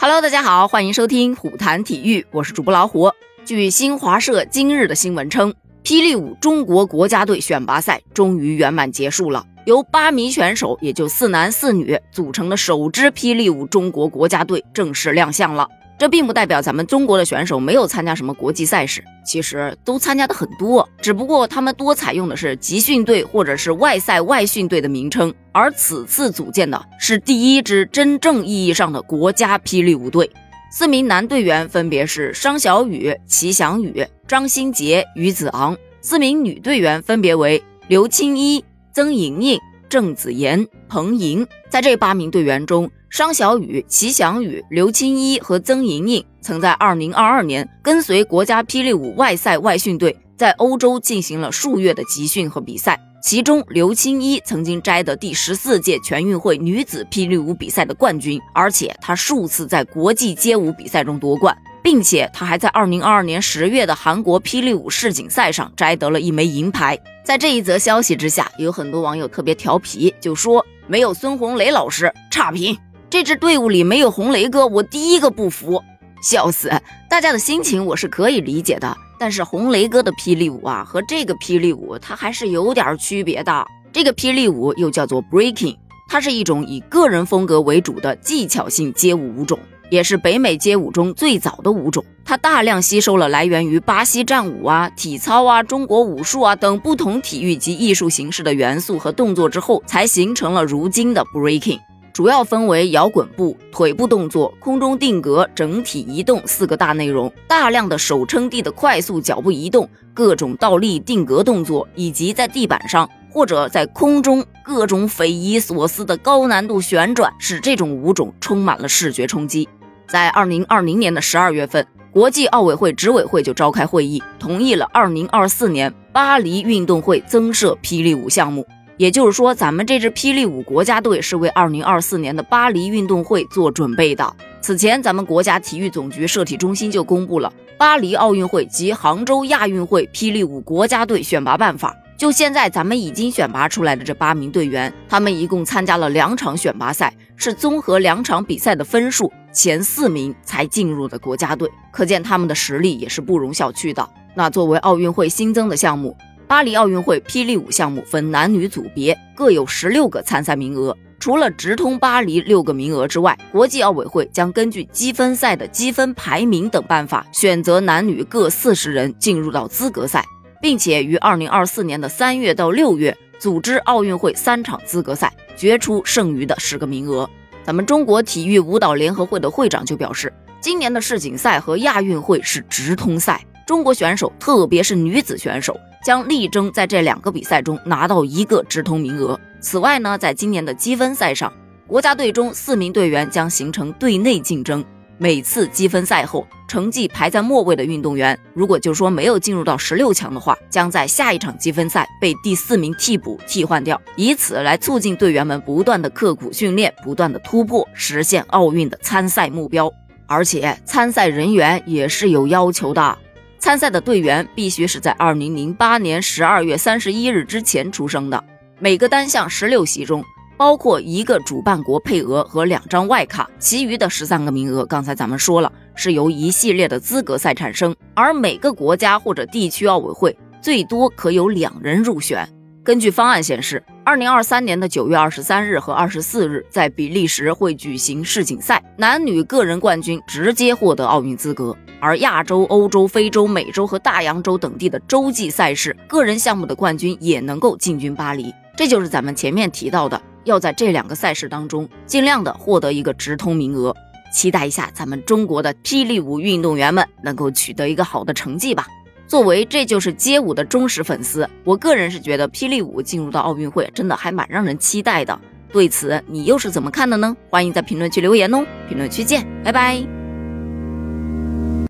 Hello，大家好，欢迎收听虎谈体育，我是主播老虎。据新华社今日的新闻称，霹雳舞中国国家队选拔赛终于圆满结束了，由八名选手，也就四男四女组成的首支霹雳舞中国国家队正式亮相了。这并不代表咱们中国的选手没有参加什么国际赛事，其实都参加的很多，只不过他们多采用的是集训队或者是外赛外训队的名称，而此次组建的是第一支真正意义上的国家霹雳舞队。四名男队员分别是商小雨、齐翔宇、张新杰、于子昂；四名女队员分别为刘青衣、曾莹莹、郑子妍、彭莹。在这八名队员中，商小雨、齐翔宇、刘青衣和曾莹莹曾在2022年跟随国家霹雳舞外赛外训队，在欧洲进行了数月的集训和比赛。其中，刘青衣曾经摘得第十四届全运会女子霹雳舞比赛的冠军，而且她数次在国际街舞比赛中夺冠，并且她还在2022年十月的韩国霹雳舞世锦赛上摘得了一枚银牌。在这一则消息之下，有很多网友特别调皮，就说没有孙红雷老师，差评。这支队伍里没有红雷哥，我第一个不服，笑死！大家的心情我是可以理解的，但是红雷哥的霹雳舞啊，和这个霹雳舞它还是有点区别的。这个霹雳舞又叫做 breaking，它是一种以个人风格为主的技巧性街舞舞种，也是北美街舞中最早的舞种。它大量吸收了来源于巴西战舞啊、体操啊、中国武术啊等不同体育及艺术形式的元素和动作之后，才形成了如今的 breaking。主要分为摇滚步、腿部动作、空中定格、整体移动四个大内容。大量的手撑地的快速脚步移动、各种倒立定格动作，以及在地板上或者在空中各种匪夷所思的高难度旋转，使这种舞种充满了视觉冲击。在二零二零年的十二月份，国际奥委会执委会就召开会议，同意了二零二四年巴黎运动会增设霹雳舞项目。也就是说，咱们这支霹雳舞国家队是为二零二四年的巴黎运动会做准备的。此前，咱们国家体育总局社体中心就公布了巴黎奥运会及杭州亚运会霹雳舞国家队选拔办法。就现在，咱们已经选拔出来的这八名队员，他们一共参加了两场选拔赛，是综合两场比赛的分数前四名才进入的国家队，可见他们的实力也是不容小觑的。那作为奥运会新增的项目。巴黎奥运会霹雳舞项目分男女组别，各有十六个参赛名额。除了直通巴黎六个名额之外，国际奥委会将根据积分赛的积分排名等办法，选择男女各四十人进入到资格赛，并且于二零二四年的三月到六月组织奥运会三场资格赛，决出剩余的十个名额。咱们中国体育舞蹈联合会的会长就表示，今年的世锦赛和亚运会是直通赛，中国选手特别是女子选手。将力争在这两个比赛中拿到一个直通名额。此外呢，在今年的积分赛上，国家队中四名队员将形成队内竞争。每次积分赛后，成绩排在末位的运动员，如果就说没有进入到十六强的话，将在下一场积分赛被第四名替补替换掉，以此来促进队员们不断的刻苦训练，不断的突破，实现奥运的参赛目标。而且参赛人员也是有要求的。参赛的队员必须是在二零零八年十二月三十一日之前出生的。每个单项十六席中，包括一个主办国配额和两张外卡，其余的十三个名额，刚才咱们说了，是由一系列的资格赛产生。而每个国家或者地区奥委会最多可有两人入选。根据方案显示，二零二三年的九月二十三日和二十四日，在比利时会举行世锦赛，男女个人冠军直接获得奥运资格。而亚洲、欧洲、非洲、美洲和大洋洲等地的洲际赛事个人项目的冠军也能够进军巴黎，这就是咱们前面提到的，要在这两个赛事当中尽量的获得一个直通名额。期待一下咱们中国的霹雳舞运动员们能够取得一个好的成绩吧。作为这就是街舞的忠实粉丝，我个人是觉得霹雳舞进入到奥运会真的还蛮让人期待的。对此你又是怎么看的呢？欢迎在评论区留言哦。评论区见，拜拜。